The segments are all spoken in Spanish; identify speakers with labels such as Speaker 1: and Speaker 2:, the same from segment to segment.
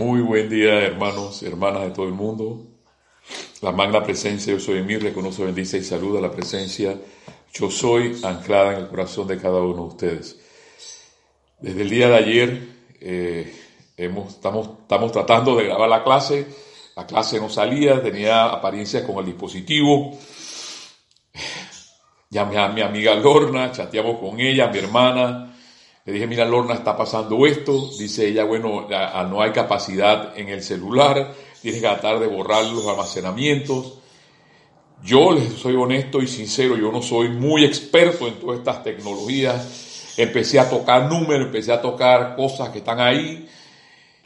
Speaker 1: Muy buen día, hermanos hermanas de todo el mundo. La magna presencia Yo soy en mí, reconoce, bendice y saluda la presencia Yo soy anclada en el corazón de cada uno de ustedes. Desde el día de ayer eh, estamos, estamos tratando de grabar la clase. La clase no salía, tenía apariencia con el dispositivo. Llamé a mi amiga Lorna, chateamos con ella, mi hermana, le dije, mira, Lorna, está pasando esto. Dice ella, bueno, no hay capacidad en el celular, tienes que tratar de borrar los almacenamientos. Yo les soy honesto y sincero, yo no soy muy experto en todas estas tecnologías. Empecé a tocar números, empecé a tocar cosas que están ahí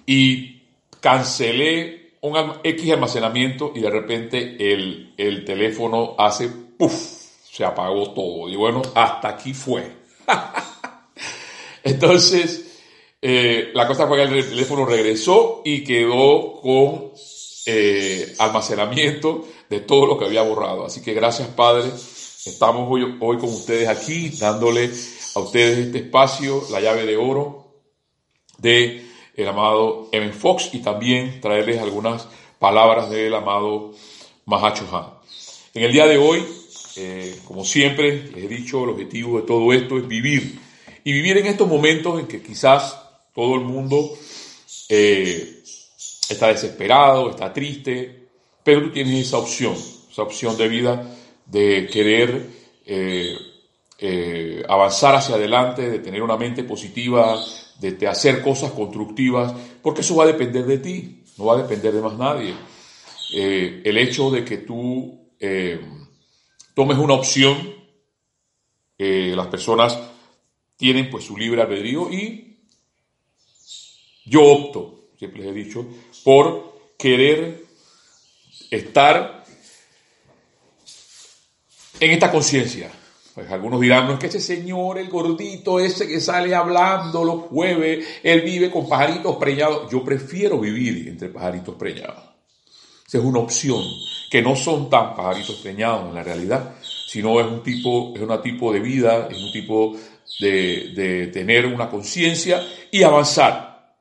Speaker 1: y cancelé un X almacenamiento y de repente el, el teléfono hace puff, se apagó todo. Y bueno, hasta aquí fue. Entonces, eh, la cosa fue que el teléfono regresó y quedó con eh, almacenamiento de todo lo que había borrado. Así que gracias, Padre. Estamos hoy, hoy con ustedes aquí, dándole a ustedes este espacio, la llave de oro de el amado Evan Fox y también traerles algunas palabras del amado Mahacho Han. En el día de hoy, eh, como siempre, les he dicho, el objetivo de todo esto es vivir y vivir en estos momentos en que quizás todo el mundo eh, está desesperado, está triste, pero tú tienes esa opción, esa opción de vida de querer eh, eh, avanzar hacia adelante, de tener una mente positiva, de, hacer cosas constructivas, porque eso va a depender de ti, no va a depender de más nadie. el hecho de que tú tomes una opción, las personas tienen pues su libre albedrío y yo opto, siempre les he dicho, por querer estar en esta conciencia. Pues algunos dirán, no es que ese señor, el gordito ese que sale hablando los jueves, él vive con pajaritos preñados. Yo prefiero vivir entre pajaritos preñados. Esa es una opción, que no son tan pajaritos preñados en la realidad, sino es un tipo, es un tipo de vida, es un tipo de, tener una conciencia y avanzar.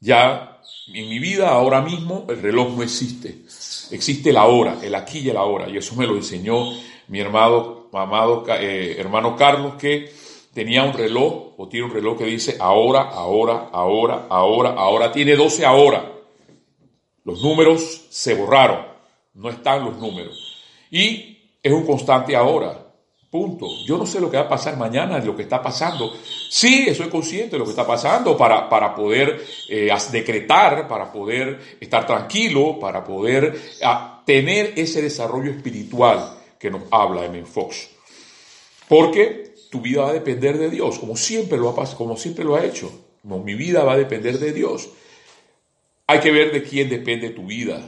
Speaker 1: Ya en mi vida, ahora mismo, el reloj no existe. Existe la hora, el aquí y el ahora. Y eso me lo enseñó mi hermano, amado eh, hermano Carlos, que tenía un reloj, o tiene un reloj que dice ahora, ahora, ahora, ahora, ahora. Tiene 12 ahora. Los números se borraron. No están los números. Y es un constante ahora. Punto. Yo no sé lo que va a pasar mañana, lo que está pasando. Sí, soy consciente de lo que está pasando para, para poder eh, decretar, para poder estar tranquilo, para poder ah, tener ese desarrollo espiritual que nos habla M. Fox. Porque tu vida va a depender de Dios, como siempre lo ha, como siempre lo ha hecho. mi vida va a depender de Dios. Hay que ver de quién depende tu vida.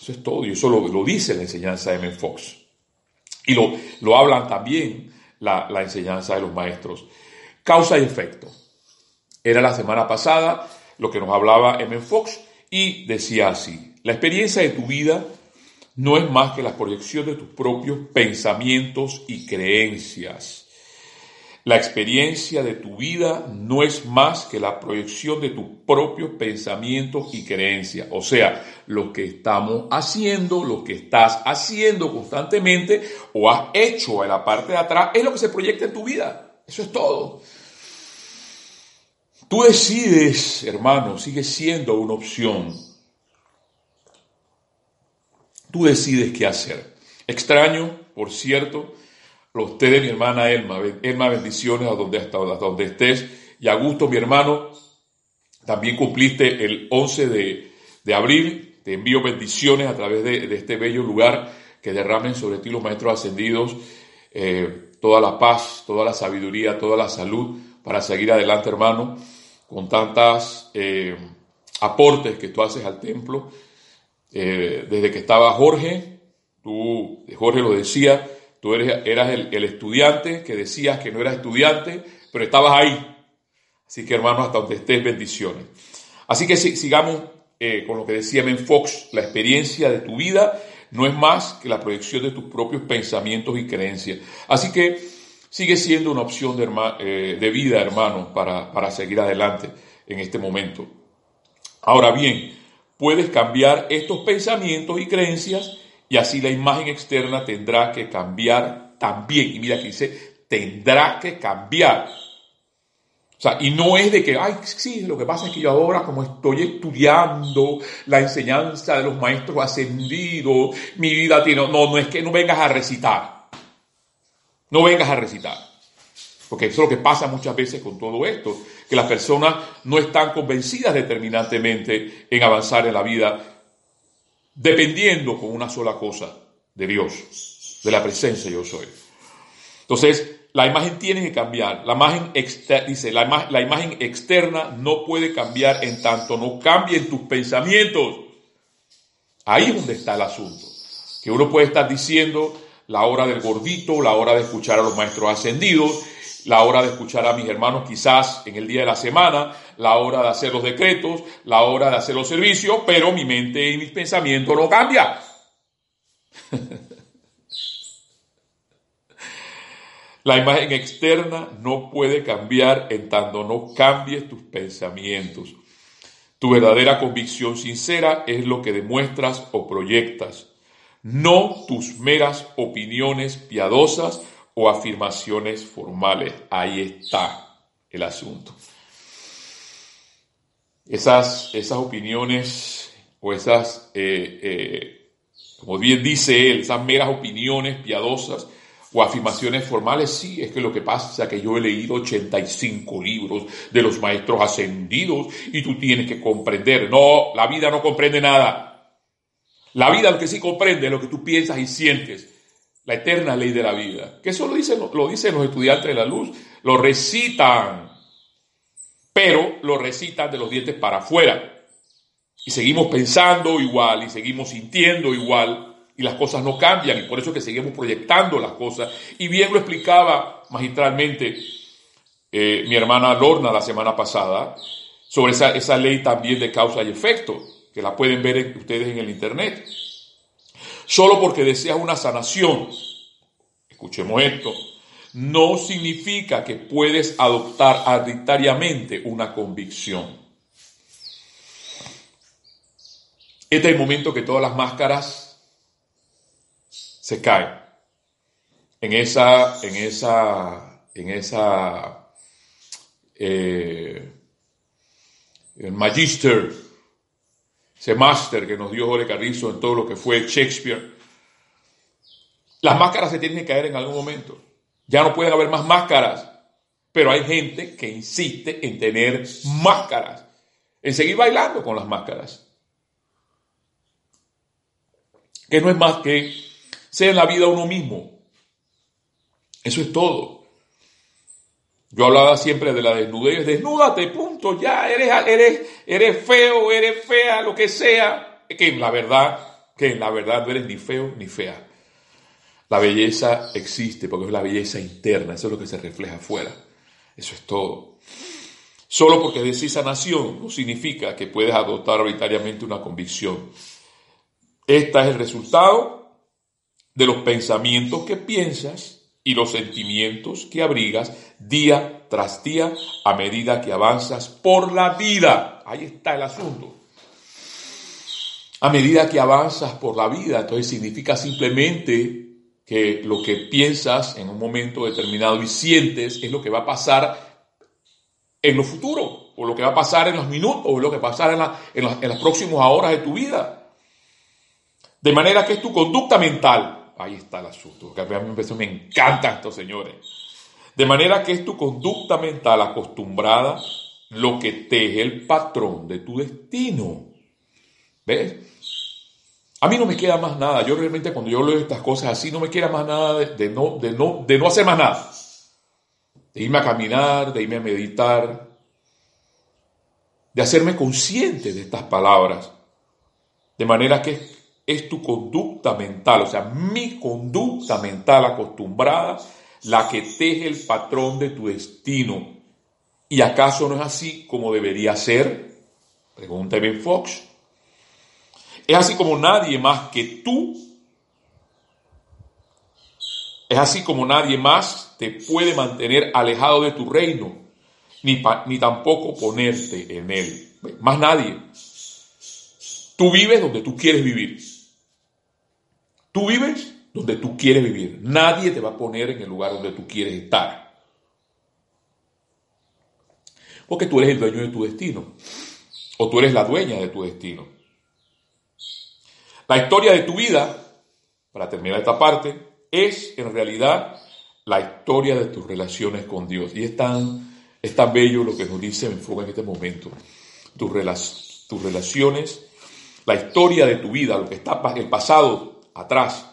Speaker 1: Eso es todo. Y eso lo, lo dice la enseñanza de M. Fox. Y lo, lo hablan también la, la enseñanza de los maestros. Causa y efecto. Era la semana pasada lo que nos hablaba M. Fox y decía así, la experiencia de tu vida no es más que la proyección de tus propios pensamientos y creencias. La experiencia de tu vida no es más que la proyección de tus propios pensamientos y creencias. O sea, lo que estamos haciendo, lo que estás haciendo constantemente o has hecho en la parte de atrás es lo que se proyecta en tu vida. Eso es todo. Tú decides, hermano, sigue siendo una opción. Tú decides qué hacer. Extraño, por cierto, ustedes, mi hermana Elma. Elma, bendiciones a donde, hasta, donde estés. Y a gusto, mi hermano, también cumpliste el 11 de, abril. Te envío bendiciones a través de, este bello lugar que derramen sobre ti los maestros ascendidos eh, toda la paz, toda la sabiduría, toda la salud para seguir adelante, hermano, con tantas eh, aportes que tú haces al templo. Eh, desde que estaba Jorge, tú, Jorge lo decía, Tú eras el, estudiante que decías que no eras estudiante, pero estabas ahí. Así que hermano, hasta donde estés, bendiciones. Así que sigamos eh, con lo que decía Ben Fox, la experiencia de tu vida no es más que la proyección de tus propios pensamientos y creencias. Así que sigue siendo una opción de, eh, de vida, hermano, para, para seguir adelante en este momento. Ahora bien, puedes cambiar estos pensamientos y creencias y así la imagen externa tendrá que cambiar también. Y mira que dice, tendrá que cambiar. O sea, y no es de que, ay, sí, lo que pasa es que yo ahora como estoy estudiando la enseñanza de los maestros ascendidos, mi vida tiene, no, no es que no vengas a recitar. No vengas a recitar. Porque eso es lo que pasa muchas veces con todo esto, que las personas no están convencidas determinantemente en avanzar en la vida, dependiendo con una sola cosa, de Dios, de la presencia yo soy. Entonces, la imagen tiene que cambiar. La imagen dice, la, la imagen externa no puede cambiar en tanto no cambien tus pensamientos. Ahí es donde está el asunto. Que uno puede estar diciendo la hora del gordito, la hora de escuchar a los maestros ascendidos, la hora de escuchar a mis hermanos quizás en el día de la semana, la hora de hacer los decretos, la hora de hacer los servicios, pero mi mente y mis pensamientos no cambian. La imagen externa no puede cambiar en tanto no cambies tus pensamientos. Tu verdadera convicción sincera es lo que demuestras o proyectas, no tus meras opiniones piadosas o afirmaciones formales. Ahí está el asunto. Esas, esas opiniones o esas, eh, eh, como bien dice él, esas meras opiniones piadosas o afirmaciones formales, sí, es que lo que pasa es que yo he leído 85 libros de los maestros ascendidos y tú tienes que comprender. No, la vida no comprende nada. La vida lo que sí comprende es lo que tú piensas y sientes. La eterna ley de la vida. Que eso lo dicen, lo dicen los estudiantes de la luz. Lo recitan. Pero lo recitan de los dientes para afuera. Y seguimos pensando igual y seguimos sintiendo igual y las cosas no cambian y por eso es que seguimos proyectando las cosas. Y bien lo explicaba magistralmente eh, mi hermana Lorna la semana pasada sobre esa, esa, ley también de causa y efecto, que la pueden ver ustedes en el Internet. Solo porque deseas una sanación, escuchemos esto, no significa que puedes adoptar arbitrariamente una convicción. Este es el momento que todas las máscaras se cae en esa, en esa, en esa, eh, el magister, ese máster que nos dio Jorge Carrizo en todo lo que fue Shakespeare. Las máscaras se tienen que caer en algún momento. Ya no pueden haber más máscaras, pero hay gente que insiste en tener máscaras, en seguir bailando con las máscaras. Que no es más que sea en la vida uno mismo. Eso es todo. Yo hablaba siempre de la desnudez, desnúdate, punto, ya, eres, eres, eres feo, eres fea, lo que sea, que en la verdad, que en la verdad no eres ni feo ni fea. La belleza existe porque es la belleza interna, eso es lo que se refleja afuera. Eso es todo. Solo porque decís sanación no significa que puedes adoptar arbitrariamente una convicción. Esta es el resultado de los pensamientos que piensas y los sentimientos que abrigas día tras día a medida que avanzas por la vida. Ahí está el asunto. A medida que avanzas por la vida, entonces significa simplemente que lo que piensas en un momento determinado y sientes es lo que va a pasar en lo futuro, o lo que va a pasar en los minutos, o lo que va a pasar en, en las próximas horas de tu vida. De manera que es tu conducta mental ahí está el asunto, a mí me encantan estos señores. De manera que es tu conducta mental acostumbrada lo que teje el patrón de tu destino. ¿Ves? A mí no me queda más nada. Yo realmente cuando yo leo estas cosas así no me queda más nada de, no, de, no, de no hacer más nada. De irme a caminar, de irme a meditar, de hacerme consciente de estas palabras. De manera que es tu conducta mental, o sea, mi conducta mental acostumbrada, la que teje el patrón de tu destino. ¿Y acaso no es así como debería ser? Pregunta Ben Fox. Es así como nadie más que tú, es así como nadie más te puede mantener alejado de tu reino, ni, ni tampoco ponerte en él. Más nadie. Tú vives donde tú quieres vivir. Tú vives donde tú quieres vivir. Nadie te va a poner en el lugar donde tú quieres estar. Porque tú eres el dueño de tu destino. O tú eres la dueña de tu destino. La historia de tu vida, para terminar esta parte, es en realidad la historia de tus relaciones con Dios. Y es tan, es tan bello lo que nos dice Enfoca en este momento. Tus, tus relaciones, la historia de tu vida, lo que está el pasado atrás,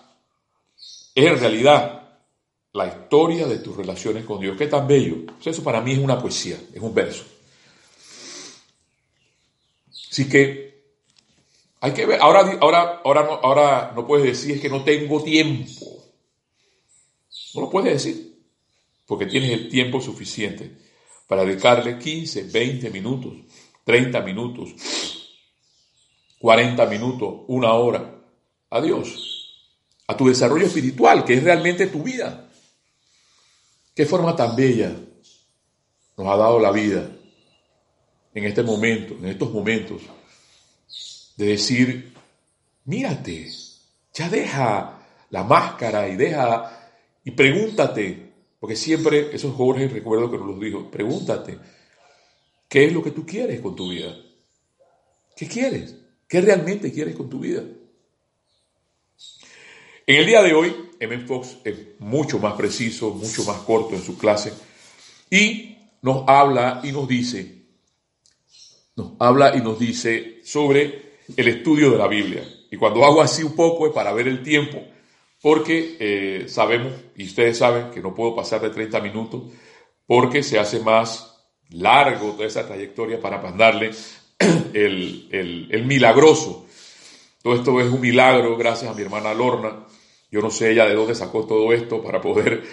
Speaker 1: es en realidad la historia de tus relaciones con Dios. Qué tan bello. Eso para mí es una poesía, es un verso. Así que hay que ver, ahora, ahora, ahora, no, ahora no puedes decir es que no tengo tiempo. No lo puedes decir, porque tienes el tiempo suficiente para dedicarle 15, 20 minutos, 30 minutos, 40 minutos, una hora a Dios a tu desarrollo espiritual, que es realmente tu vida. Qué forma tan bella nos ha dado la vida en este momento, en estos momentos, de decir, mírate, ya deja la máscara y deja y pregúntate, porque siempre, eso es Jorge, recuerdo que nos lo dijo, pregúntate, ¿qué es lo que tú quieres con tu vida? ¿Qué quieres? ¿Qué realmente quieres con tu vida? En el día de hoy, M. Fox es mucho más preciso, mucho más corto en su clase y nos habla y nos dice, nos habla y nos dice sobre el estudio de la Biblia. Y cuando hago así un poco es para ver el tiempo, porque eh, sabemos, y ustedes saben, que no puedo pasar de 30 minutos, porque se hace más largo toda esa trayectoria para mandarle el, el, el milagroso. Todo esto es un milagro gracias a mi hermana Lorna, yo no sé ella de dónde sacó todo esto para poder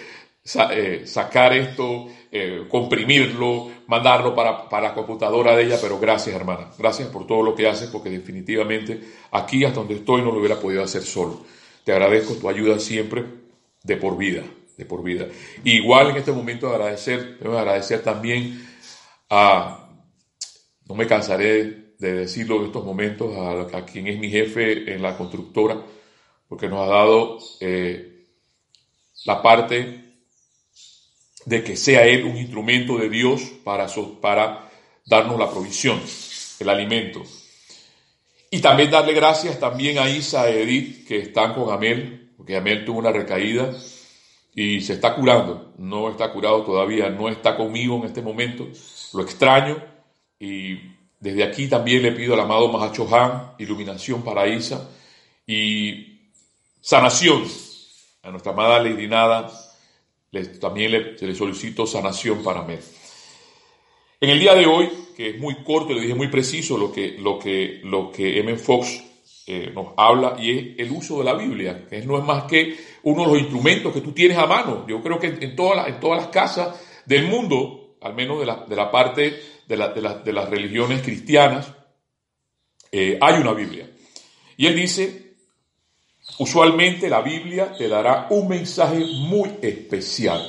Speaker 1: eh, sacar esto, eh, comprimirlo, mandarlo para, para, la computadora de ella, pero gracias hermana, gracias por todo lo que haces, porque definitivamente aquí hasta donde estoy no lo hubiera podido hacer solo. Te agradezco tu ayuda siempre de por vida, de por vida. igual en este momento agradecer, agradecer también a, no me cansaré de decirlo en estos momentos, a, a quien es mi jefe en la constructora, porque nos ha dado eh, la parte de que sea Él un instrumento de Dios para, para darnos la provisión, el alimento. Y también darle gracias también a Isa y Edith, que están con Amel, porque Amel tuvo una recaída y se está curando. No está curado todavía, no está conmigo en este momento. Lo extraño y desde aquí también le pido al amado Mahacho Han iluminación para Isa y Sanación. A nuestra amada Lady Nada también le, le solicito sanación para mí. En el día de hoy, que es muy corto, le dije muy preciso lo que, lo que, lo que M. Fox eh, nos habla y es el uso de la Biblia, que no es más que uno de los instrumentos que tú tienes a mano. Yo creo que en, todas, las, en todas las casas del mundo, al menos de la, de la parte de, la, de, las religiones cristianas, eh, hay una Biblia. Y él dice Usualmente la Biblia te dará un mensaje muy especial,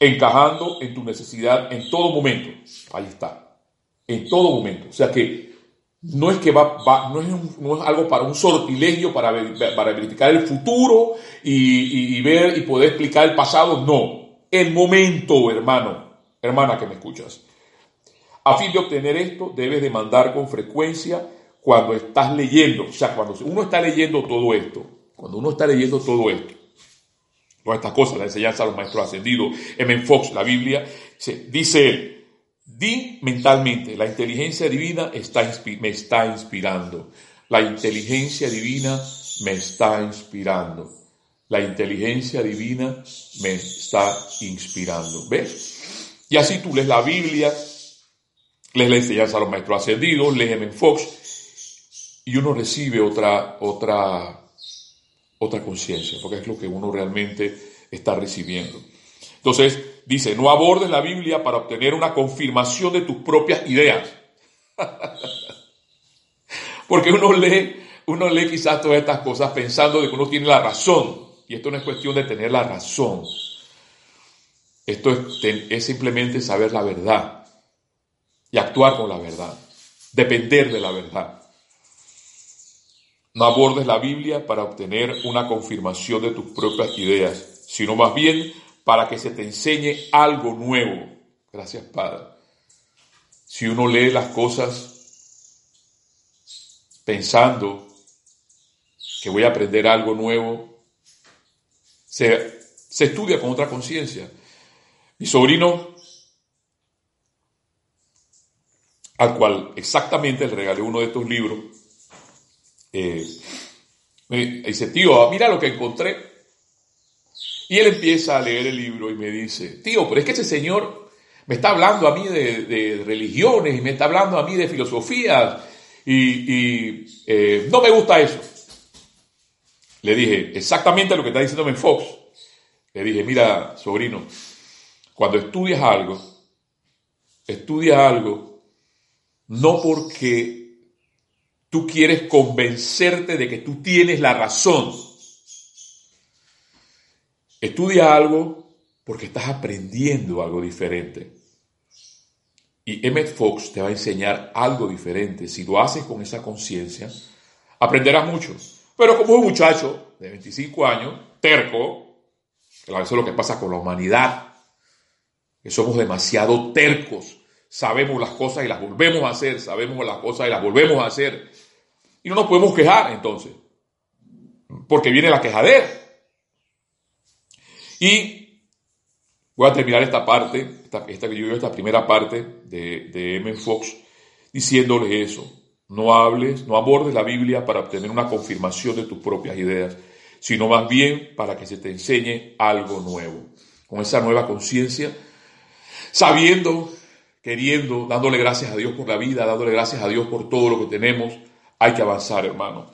Speaker 1: encajando en tu necesidad en todo momento. Ahí está, en todo momento. O sea que no es que va, no, es algo para un sortilegio para, para verificar el futuro y, y ver y poder explicar el pasado. No, el momento, hermano, hermana que me escuchas. A fin de obtener esto, debes demandar con frecuencia cuando estás leyendo, o sea, cuando uno está leyendo todo esto, cuando uno está leyendo todo esto, todas estas cosas, la enseñanza de los maestros ascendidos, M. Fox, la Biblia, dice él, di mentalmente, la inteligencia divina está, me está inspirando, la inteligencia divina me está inspirando, la inteligencia divina me está inspirando, ¿ves? Y así tú lees la Biblia, lees la enseñanza de los maestros ascendidos, lees M. Fox, y uno recibe otra, otra, otra conciencia, porque es lo que uno realmente está recibiendo. Entonces, dice, no abordes la Biblia para obtener una confirmación de tus propias ideas. porque uno lee, uno lee quizás todas estas cosas pensando de que uno tiene la razón. Y esto no es cuestión de tener la razón. Esto es, simplemente saber la verdad y actuar con la verdad, depender de la verdad. No abordes la Biblia para obtener una confirmación de tus propias ideas, sino más bien para que se te enseñe algo nuevo. Gracias, Padre. Si uno lee las cosas pensando que voy a aprender algo nuevo, se, estudia con otra conciencia. Mi sobrino, al cual exactamente le regalé uno de estos libros, eh, me dice, tío, mira lo que encontré. Y él empieza a leer el libro y me dice, tío, pero es que ese señor me está hablando a mí de, religiones y me está hablando a mí de filosofía y, eh, no me gusta eso. Le dije exactamente lo que está diciéndome Fox. Le dije, mira, sobrino, cuando estudias algo, estudias algo no porque tú quieres convencerte de que tú tienes la razón. Estudia algo porque estás aprendiendo algo diferente. Y Emmett Fox te va a enseñar algo diferente. Si lo haces con esa conciencia, aprenderás mucho. Pero como un muchacho de 25 años, terco, que eso es lo que pasa con la humanidad, que somos demasiado tercos, sabemos las cosas y las volvemos a hacer, sabemos las cosas y las volvemos a hacer. Y no nos podemos quejar entonces, porque viene la quejadera. Y voy a terminar esta parte, esta, esta esta primera parte de, de M. Fox, diciéndole eso. No hables, no abordes la Biblia para obtener una confirmación de tus propias ideas, sino más bien para que se te enseñe algo nuevo. Con esa nueva conciencia, sabiendo, queriendo, dándole gracias a Dios por la vida, dándole gracias a Dios por todo lo que tenemos, hay que avanzar, hermano.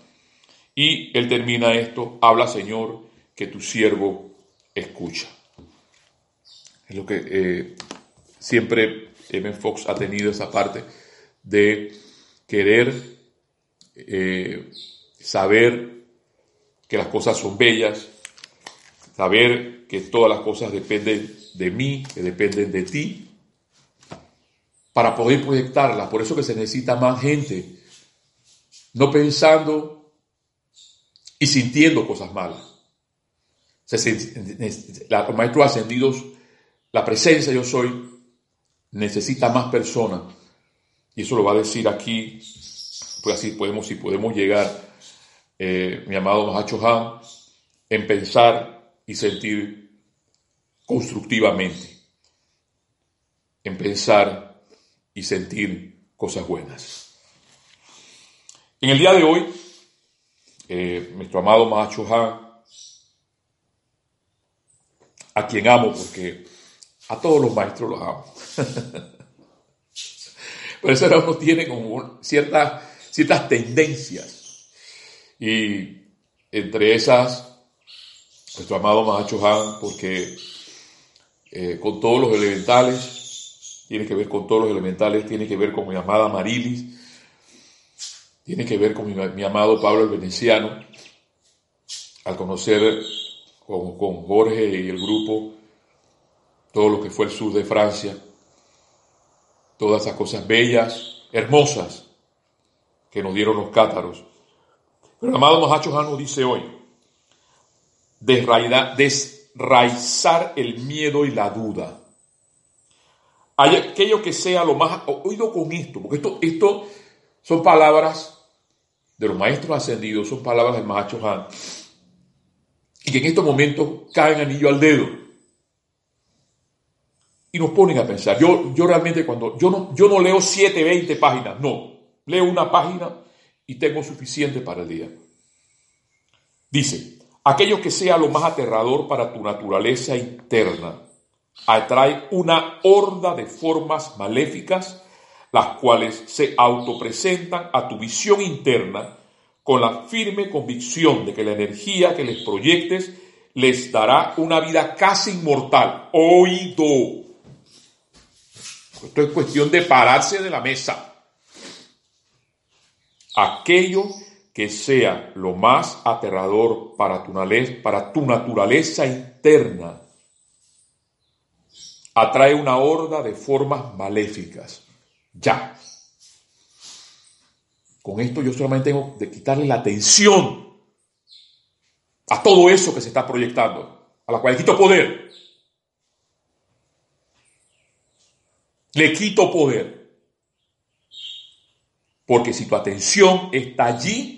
Speaker 1: Y él termina esto, habla Señor, que tu siervo escucha. Es lo que eh, siempre M. Fox ha tenido esa parte de querer eh, saber que las cosas son bellas, saber que todas las cosas dependen de mí, que dependen de ti, para poder proyectarlas. Por eso que se necesita más gente, no pensando y sintiendo cosas malas. Los maestros ascendidos, la presencia yo soy, necesita más personas y eso lo va a decir aquí, pues así podemos, si podemos llegar, eh, mi amado Mahacho en pensar y sentir constructivamente, en pensar y sentir cosas buenas. En el día de hoy, eh, nuestro amado Mahacho Han, a quien amo porque a todos los maestros los amo. Por eso uno tiene ciertas, ciertas tendencias. Y entre esas, nuestro amado Mahacho Han, porque eh, con todos los elementales, tiene que ver con todos los elementales, tiene que ver con mi amada Marilis, tiene que ver con mi, amado Pablo el Veneciano, al conocer con, con Jorge y el grupo todo lo que fue el sur de Francia, todas esas cosas bellas, hermosas que nos dieron los cátaros. Pero el amado Mahacho Jano dice hoy, desraizar el miedo y la duda. Hay aquello que sea lo más oído con esto, porque esto, esto son palabras de los maestros ascendidos, son palabras del Mahacho Han, y que en estos momentos caen anillo al dedo y nos ponen a pensar. Yo, yo realmente cuando, yo no, yo no leo 7, 20 páginas, no, leo una página y tengo suficiente para el día. Dice, aquello que sea lo más aterrador para tu naturaleza interna atrae una horda de formas maléficas, las cuales se autopresentan a tu visión interna con la firme convicción de que la energía que les proyectes les dará una vida casi inmortal. Oído. Esto es cuestión de pararse de la mesa. Aquello que sea lo más aterrador para tu, para tu naturaleza interna atrae una horda de formas maléficas. Ya. con esto yo solamente tengo que quitarle la atención a todo eso que se está proyectando, a la cual le quito poder. Le quito poder. Porque si tu atención está allí,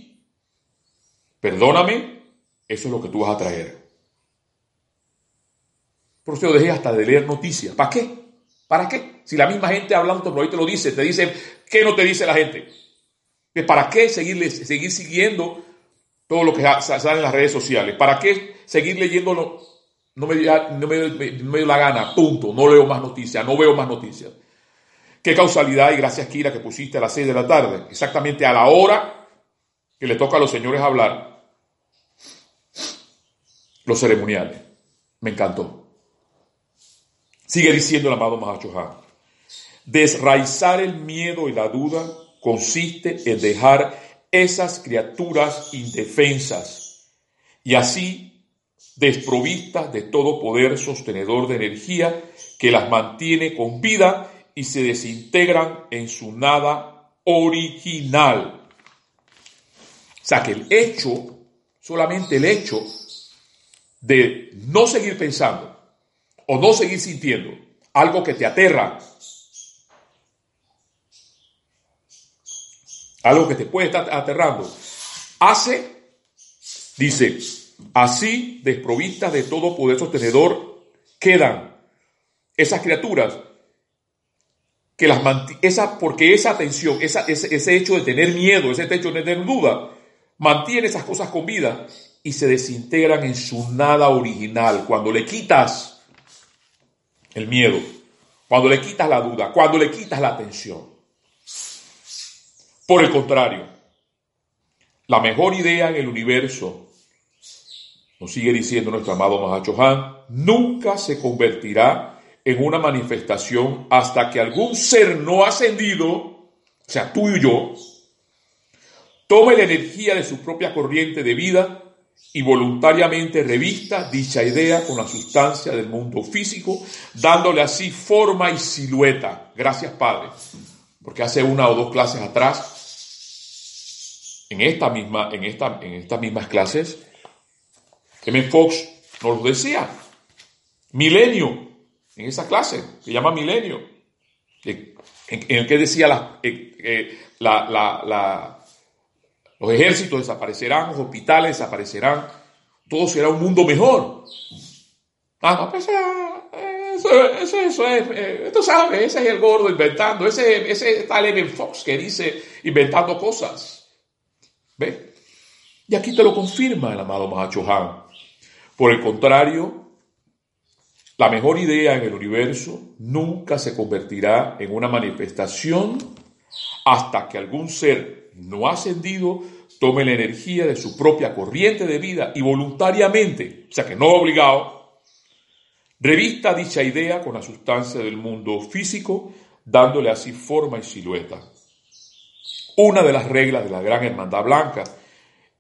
Speaker 1: perdóname, eso es lo que tú vas a traer. Por eso yo dejé hasta de leer noticias. ¿Para qué? ¿Para qué? Si la misma gente hablando por ahí te lo dice, te dicen, ¿qué no te dice la gente? ¿Para qué seguir, seguir siguiendo todo lo que sale en las redes sociales? ¿Para qué seguir leyéndolo? No me, no me, no me dio la gana, punto. No leo más noticias, no veo más noticias. Qué causalidad y gracias Kira que pusiste a las 6 de la tarde, exactamente a la hora que le toca a los señores hablar, los ceremoniales. Me encantó. Sigue diciendo el amado Mahachohan. Desraizar el miedo y la duda consiste en dejar esas criaturas indefensas y así desprovistas de todo poder sostenedor de energía que las mantiene con vida y se desintegran en su nada original. O sea que el hecho, solamente el hecho de no seguir pensando o no seguir sintiendo algo que te aterra, algo que te puede estar aterrando, hace, dice, así desprovistas de todo poder sostenedor quedan esas criaturas que las esa, porque esa atención, esa, ese, ese, hecho de tener miedo, ese hecho de tener duda, mantiene esas cosas con vida y se desintegran en su nada original. Cuando le quitas el miedo, cuando le quitas la duda, cuando le quitas la atención. Por el contrario, la mejor idea en el universo, nos sigue diciendo nuestro amado Mahacho Han, nunca se convertirá en una manifestación hasta que algún ser no ascendido, o sea, tú y yo, tome la energía de su propia corriente de vida y voluntariamente revista dicha idea con la sustancia del mundo físico, dándole así forma y silueta. Gracias, Padre, porque hace una o dos clases atrás, en esta misma, en esta, en estas mismas clases, M. Fox nos lo decía. Milenio, en esa clase, que llama Milenio, en, el que decía los ejércitos desaparecerán, los hospitales desaparecerán, todo será un mundo mejor. Ah, no, pues eso, eso, es, eh, tú sabes, ese es el gordo inventando, ese, ese Leven Fox que dice inventando cosas. ¿Ve? Y aquí te lo confirma el amado Mahacho Han. Por el contrario, la mejor idea en el universo nunca se convertirá en una manifestación hasta que algún ser no ascendido tome la energía de su propia corriente de vida y voluntariamente, o sea que no obligado, revista dicha idea con la sustancia del mundo físico, dándole así forma y silueta. Una de las reglas de la Gran Hermandad Blanca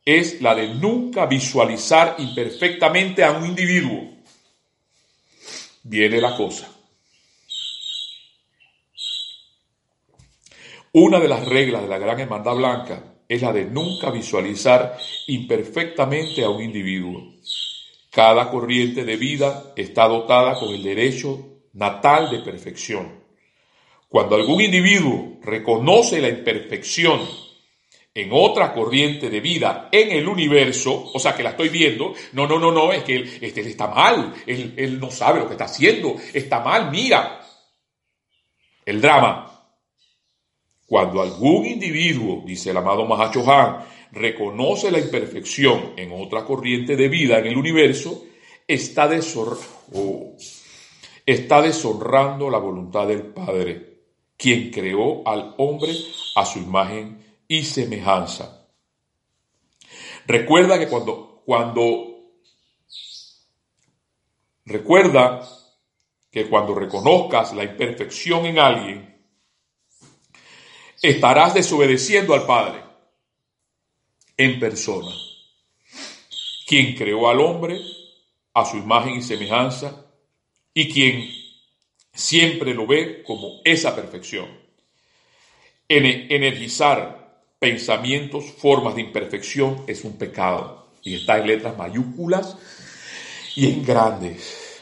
Speaker 1: es la de nunca visualizar imperfectamente a un individuo viene la cosa. Una de las reglas de la Gran Hermandad Blanca es la de nunca visualizar imperfectamente a un individuo. Cada corriente de vida está dotada con el derecho natal de perfección. Cuando algún individuo reconoce la imperfección en otra corriente de vida en el universo, o sea que la estoy viendo, no, no, no, no, es que él, este, está mal, él, él no sabe lo que está haciendo, está mal, mira. El drama. Cuando algún individuo, dice el amado Mahacho Han, reconoce la imperfección en otra corriente de vida en el universo, está, oh, está deshonrando la voluntad del Padre, quien creó al hombre a su imagen y semejanza. Recuerda que cuando, cuando, recuerda que cuando reconozcas la imperfección en alguien, estarás desobedeciendo al Padre en persona, quien creó al hombre a su imagen y semejanza y quien siempre lo ve como esa perfección. energizar pensamientos, formas de imperfección es un pecado. Y está en letras mayúsculas y en grandes.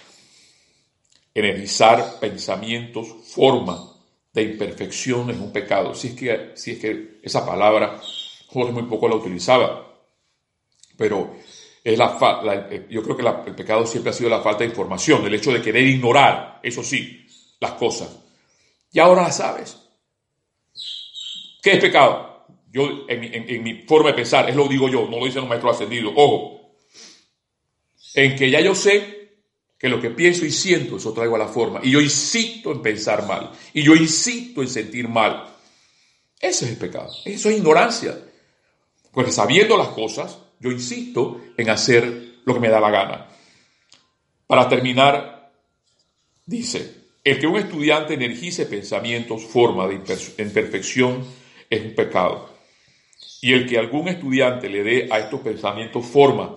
Speaker 1: Energizar pensamientos, formas de imperfección es un pecado. Si es que, si es que esa palabra Jorge muy poco la utilizaba, pero es la, yo creo que el pecado siempre ha sido la falta de información, el hecho de querer ignorar, eso sí, las cosas. Y ahora las sabes. ¿Qué es pecado? Yo, en, mi forma de pensar, es lo digo yo, no lo dicen los maestros ascendidos. Ojo, en que ya yo sé que lo que pienso y siento, eso traigo a la forma. Y yo insisto en pensar mal. Y yo insisto en sentir mal. Ese es el pecado. Eso es ignorancia. Porque sabiendo las cosas, yo insisto en hacer lo que me da la gana. Para terminar, dice, el que un estudiante energice pensamientos, forma de imperfección, es un pecado. Y el que algún estudiante le dé a estos pensamientos forma,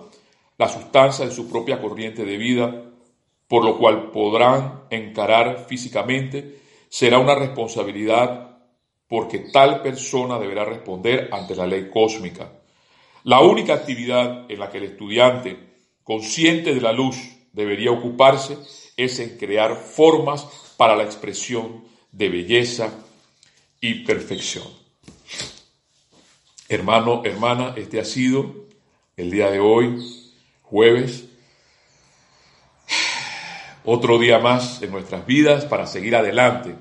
Speaker 1: la sustancia de su propia corriente de vida, por lo cual podrán encarar físicamente, será una responsabilidad porque tal persona deberá responder ante la ley cósmica. La única actividad en la que el estudiante, consciente de la luz, debería ocuparse es en crear formas para la expresión de belleza y perfección. Hermano, hermana, este ha sido el día de hoy, jueves, otro día más en nuestras vidas para seguir adelante,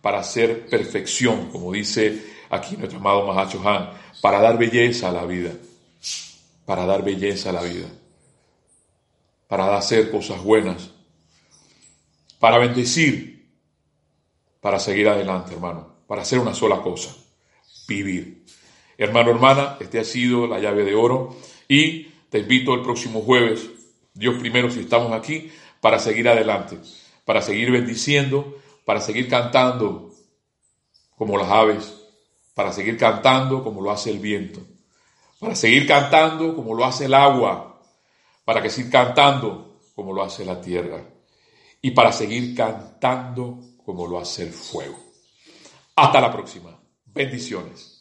Speaker 1: para hacer perfección, como dice aquí nuestro amado Mahacho Han, para dar belleza a la vida, para dar belleza a la vida, para hacer cosas buenas, para bendecir, para seguir adelante, hermano, para hacer una sola cosa, vivir. Hermano, hermana, este ha sido la llave de oro y te invito el próximo jueves, Dios primero si estamos aquí, para seguir adelante, para seguir bendiciendo, para seguir cantando como las aves, para seguir cantando como lo hace el viento, para seguir cantando como lo hace el agua, para que cantando como lo hace la tierra y para seguir cantando como lo hace el fuego. Hasta la próxima. Bendiciones.